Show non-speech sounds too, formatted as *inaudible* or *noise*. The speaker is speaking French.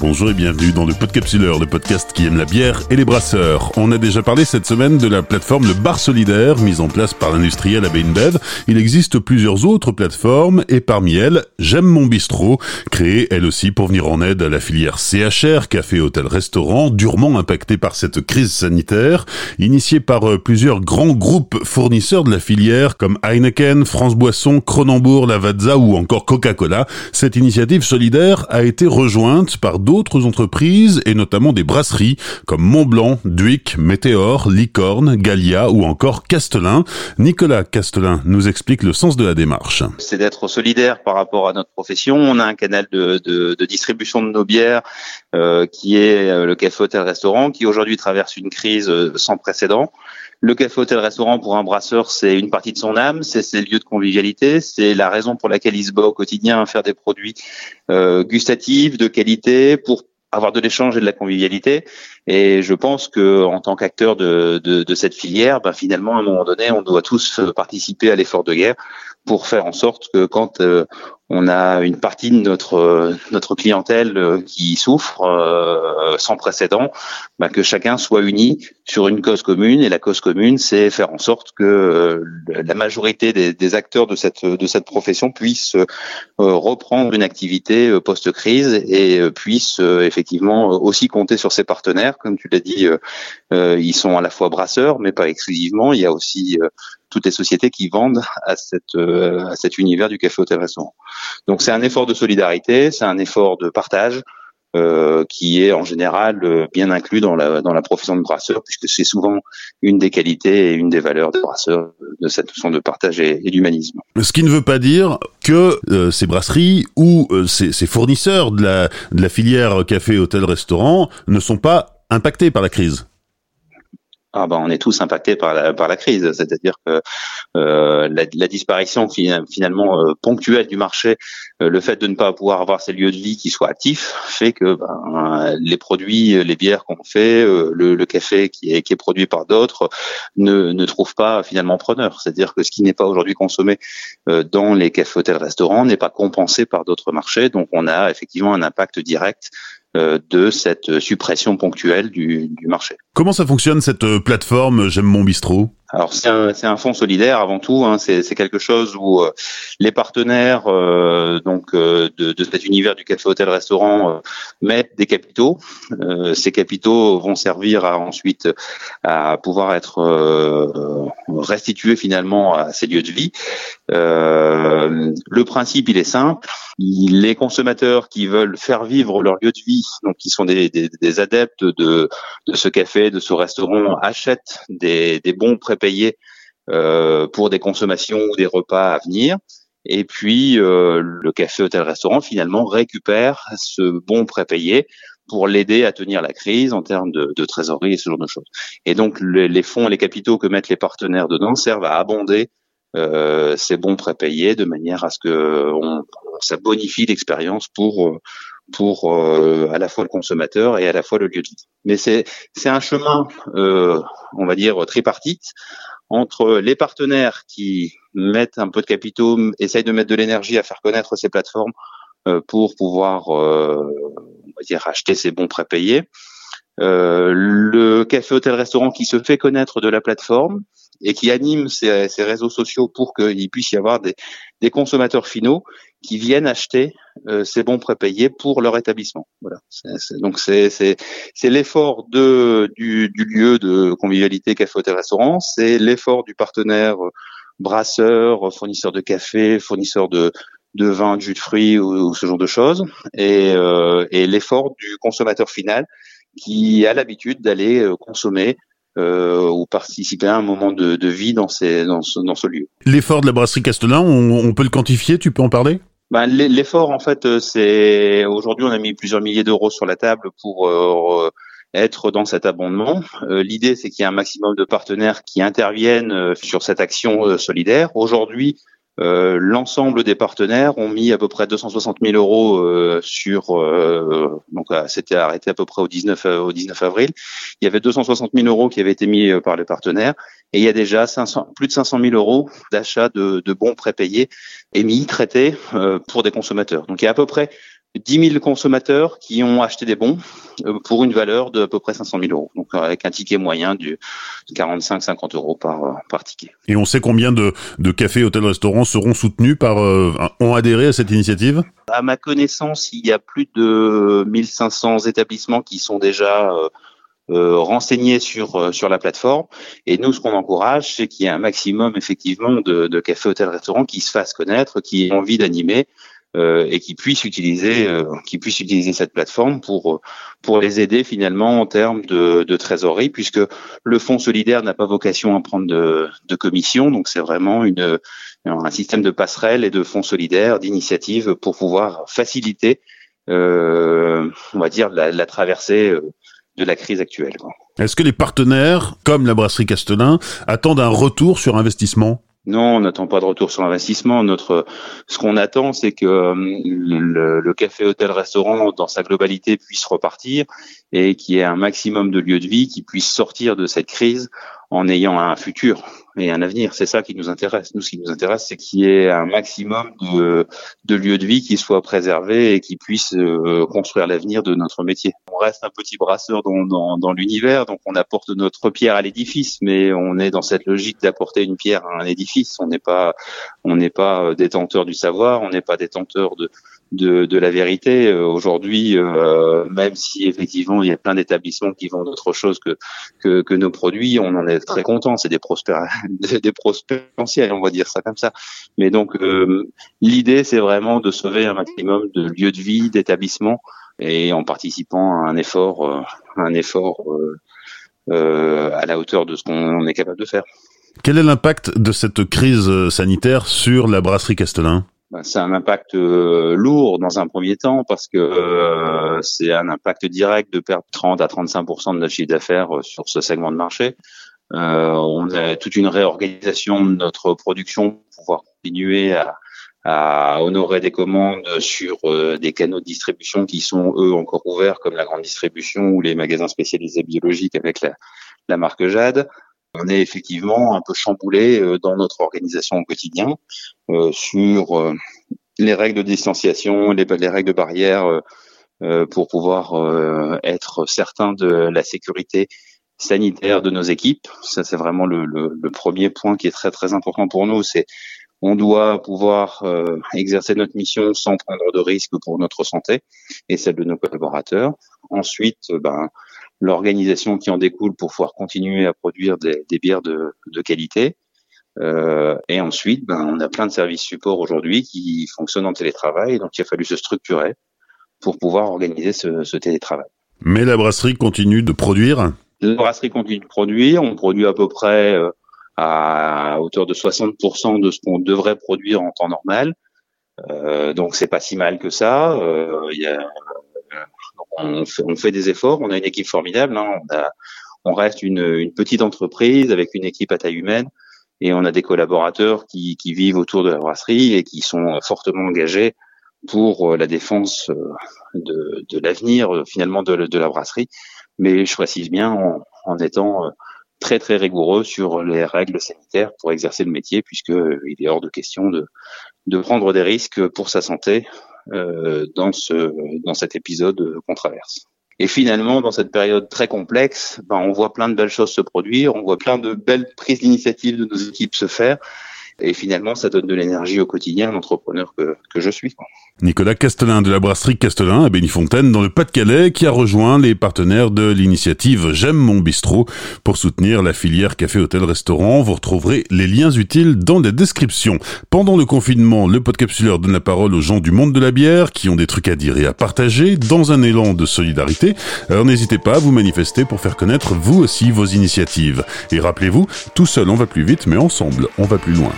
Bonjour et bienvenue dans le Podcapsuleur, le podcast qui aime la bière et les brasseurs. On a déjà parlé cette semaine de la plateforme Le Bar Solidaire, mise en place par l'industriel AB InBev. Il existe plusieurs autres plateformes et parmi elles, J'aime mon bistrot, créée elle aussi pour venir en aide à la filière CHR, café, hôtel, restaurant, durement impactée par cette crise sanitaire, initiée par euh, plusieurs grands groupes fournisseurs de la filière comme Heineken, France Boisson, Cronenbourg, Lavazza ou encore Coca-Cola. Cette initiative solidaire a été rejointe par d'autres entreprises et notamment des brasseries comme Montblanc, Duic, Météor, Licorne, Gallia ou encore Castelin. Nicolas Castelin nous explique le sens de la démarche. C'est d'être solidaire par rapport à notre profession. On a un canal de, distribution de nos bières euh, qui est euh, le café hôtel restaurant qui aujourd'hui traverse une crise euh, sans précédent. Le café hôtel restaurant pour un brasseur, c'est une partie de son âme, c'est ses lieux de convivialité, c'est la raison pour laquelle il se bat au quotidien à faire des produits euh, gustatifs, de qualité, pour avoir de l'échange et de la convivialité. Et je pense que en tant qu'acteur de, de, cette filière, ben finalement, à un moment donné, on doit tous participer à l'effort de guerre pour faire en sorte que quand euh, on a une partie de notre notre clientèle euh, qui souffre euh, sans précédent, bah, que chacun soit uni sur une cause commune. Et la cause commune, c'est faire en sorte que euh, la majorité des, des, acteurs de cette de cette profession puissent reprendre une activité post-crise et puissent effectivement aussi compter sur ses partenaires. Comme tu l'as dit, ils sont à la fois brasseurs, mais pas exclusivement. Il y a aussi toutes les sociétés qui vendent à cette à cet univers du café hôtel restaurant. Donc c'est un effort de solidarité, c'est un effort de partage. Euh, qui est en général euh, bien inclus dans la, dans la profession de brasseur, puisque c'est souvent une des qualités et une des valeurs des brasseurs de cette notion de partage et, d'humanisme. Ce qui ne veut pas dire que euh, ces brasseries ou euh, ces, ces, fournisseurs de la, de la filière café, hôtel, restaurant ne sont pas impactés par la crise ah ben, on est tous impactés par la, par la crise, c'est-à-dire que euh, la, la, disparition finalement euh, ponctuelle du marché, euh, le fait de ne pas pouvoir avoir ces lieux de vie qui soient actifs, fait que ben, les produits, les bières qu'on fait, euh, le, le, café qui est, qui est produit par d'autres, ne, ne trouvent pas finalement preneur. C'est-à-dire que ce qui n'est pas aujourd'hui consommé euh, dans les cafés, hôtels, restaurants n'est pas compensé par d'autres marchés, donc on a effectivement un impact direct de cette suppression ponctuelle du, du, marché. Comment ça fonctionne cette euh, plateforme J'aime mon bistrot? Alors c'est un, un, fonds solidaire avant tout. Hein, c'est quelque chose où euh, les partenaires euh, donc euh, de, de, cet univers du café hôtel restaurant mettent des capitaux. ces capitaux vont servir à ensuite à pouvoir être restitués finalement à ces lieux de vie. le principe il est simple. Les consommateurs qui veulent faire vivre leur lieu de vie, donc qui sont des, des, des adeptes de, de ce café, de ce restaurant, achètent des, des bons pré payer euh, pour des consommations ou des repas à venir. Et puis euh, le café hôtel restaurant finalement récupère ce bon prépayé pour l'aider à tenir la crise en termes de, de, trésorerie et ce genre de choses. Et donc les, fonds et les capitaux que mettent les partenaires dedans servent à abonder euh, ces bons prépayés de manière à ce que on, ça bonifie l'expérience pour pour euh, à la fois le consommateur et à la fois le lieu de vie. Mais c'est c'est un chemin, euh, on va dire tripartite entre les partenaires qui mettent un peu de capitaux, essayent de mettre de l'énergie à faire connaître ces plateformes euh, pour pouvoir, euh, on va dire, acheter ces bons prépayés. Euh, le café hôtel restaurant qui se fait connaître de la plateforme et qui anime ces, ces réseaux sociaux pour qu'il puisse y avoir des, des consommateurs finaux qui viennent acheter euh, ces bons prépayés pour leur établissement. Voilà. donc c'est c'est l'effort de du, du, lieu de convivialité café hôtel restaurant, c'est l'effort du partenaire euh, brasseur, fournisseur de café, fournisseur de de vin, de jus de fruits ou, ce genre de choses, et, euh, et l'effort du consommateur final qui a l'habitude d'aller euh, consommer euh, ou participer à un moment de, de vie dans, ces, dans, ce, dans ce lieu. L'effort de la brasserie Castelin, on, on, peut le quantifier Tu peux en parler? Ben, L'effort, en fait, euh, c'est aujourd'hui, on a mis plusieurs milliers d'euros sur la table pour euh, être dans cet abondement. Euh, L'idée, c'est qu'il y ait un maximum de partenaires qui interviennent euh, sur cette action solidaire. Aujourd'hui, euh, l'ensemble des partenaires ont mis à peu près 260 000 euros euh, sur euh, donc c'était arrêté à peu près au 19 au 19 avril. Il y avait 260 000 euros qui avaient été mis par les partenaires et il y a déjà 500, plus de 500 000 euros d'achat de, de, bons prépayés émis traités pour des consommateurs. Donc il y a à peu près 10 000 consommateurs qui ont acheté des bons euh, pour une valeur de à peu près 500 000 euros. Donc avec un ticket moyen de 45-50 euros par, euh, par ticket. Et on sait combien de, de cafés, hôtels, restaurants seront soutenus par, euh, ont adhéré à cette initiative? À ma connaissance, il y a plus de 1500 établissements qui sont déjà euh, renseignés sur sur la plateforme. Et nous, ce qu'on encourage, c'est qu'il y ait un maximum effectivement de, de cafés, hôtels, restaurants qui se fassent connaître, qui aient envie d'animer euh, et qui puissent utiliser euh, qui utiliser cette plateforme pour pour les aider finalement en termes de, de trésorerie puisque le fonds solidaire n'a pas vocation à prendre de, de commission donc c'est vraiment une un système de passerelle et de fonds solidaires d'initiatives pour pouvoir faciliter euh, on va dire la, la traversée euh, de la crise actuelle. Est-ce que les partenaires, comme la brasserie Castelin, attendent un retour sur investissement? Non, on n'attend pas de retour sur l'investissement. Notre, ce qu'on attend, c'est que euh, le, le, café, hôtel, restaurant, dans sa globalité, puisse repartir et qu'il y ait un maximum de lieux de vie qui puissent sortir de cette crise en ayant un futur et un avenir. C'est ça qui nous intéresse. Nous, ce qui nous intéresse, c'est qu'il y ait un maximum de, de, lieux de vie qui soient préservés et qui puissent euh, construire l'avenir de notre métier. On reste un petit brasseur dans, dans, dans l'univers, donc on apporte notre pierre à l'édifice, mais on est dans cette logique d'apporter une pierre à un édifice. On n'est pas, on n'est pas détenteur du savoir, on n'est pas détenteur de, de, de la vérité. Euh, aujourd'hui, euh, même si effectivement il y a plein d'établissements qui vendent autre chose que, que, que nos produits, on en est très content. C'est des prospères, *laughs* des prospères potentiels, on va dire ça comme ça. Mais donc euh, l'idée, c'est vraiment de sauver un maximum de lieux de vie, d'établissements, et en participant à un effort, un effort à la hauteur de ce qu'on est capable de faire. Quel est l'impact de cette crise sanitaire sur la brasserie Castelin ben, c'est un impact euh, lourd dans un premier temps parce que euh, c'est un impact direct de perdre 30 à 35% de notre chiffre d'affaires euh, sur ce segment de marché. on a toute une réorganisation de notre production pour pouvoir continuer à, honorer des commandes sur des canaux de distribution qui sont eux encore ouverts comme la grande distribution ou les magasins spécialisés biologiques avec la marque Jade on est effectivement un peu chamboulé euh, dans notre organisation au quotidien euh, sur euh, les règles de distanciation, les, règles de barrière pour pouvoir être certain de la sécurité sanitaire de nos équipes. Ça, c'est vraiment le, le, premier point qui est très très important pour nous. C'est on doit pouvoir exercer notre mission sans prendre de risques pour notre santé et celle de nos collaborateurs. Ensuite, ben, l'organisation qui en découle pour pouvoir continuer à produire des, des bières de, de qualité. Euh, et ensuite, ben, on a plein de services support aujourd'hui qui fonctionnent en télétravail, donc il a fallu se structurer pour pouvoir organiser ce, ce télétravail. Mais la brasserie continue de produire? La brasserie continue de produire, on produit à peu près euh, à hauteur de 60% de ce qu'on devrait produire en temps normal. Euh, donc c'est pas si mal que ça. Euh, y a, on fait, des efforts, on a une équipe formidable, hein. on, reste une, petite entreprise avec une équipe à taille humaine et on a des collaborateurs qui, vivent autour de la brasserie et qui sont fortement engagés pour euh, la défense euh, de, l'avenir euh, finalement de, la brasserie. Mais je précise bien en, étant très très rigoureux sur les règles sanitaires pour exercer le métier, puisque il est hors de question de, prendre des risques pour sa santé dans, ce, dans cet épisode qu'on traverse. Et finalement, dans cette période très complexe, ben, on voit plein de belles choses se produire, on voit plein de belles prises d'initiative de nos équipes se faire. Et finalement, ça donne de l'énergie au quotidien, l'entrepreneur que, que je suis. Nicolas Castelin de la brasserie Castelin à Bénifontaine dans le Pas-de-Calais qui a rejoint les partenaires de l'initiative J'aime mon bistrot pour soutenir la filière café hôtel restaurant. Vous retrouverez les liens utiles dans la description. Pendant le confinement, le podcapsuleur donne la parole aux gens du monde de la bière qui ont des trucs à dire et à partager dans un élan de solidarité. Alors n'hésitez pas à vous manifester pour faire connaître vous aussi vos initiatives. Et rappelez-vous, tout seul on va plus vite mais ensemble on va plus loin.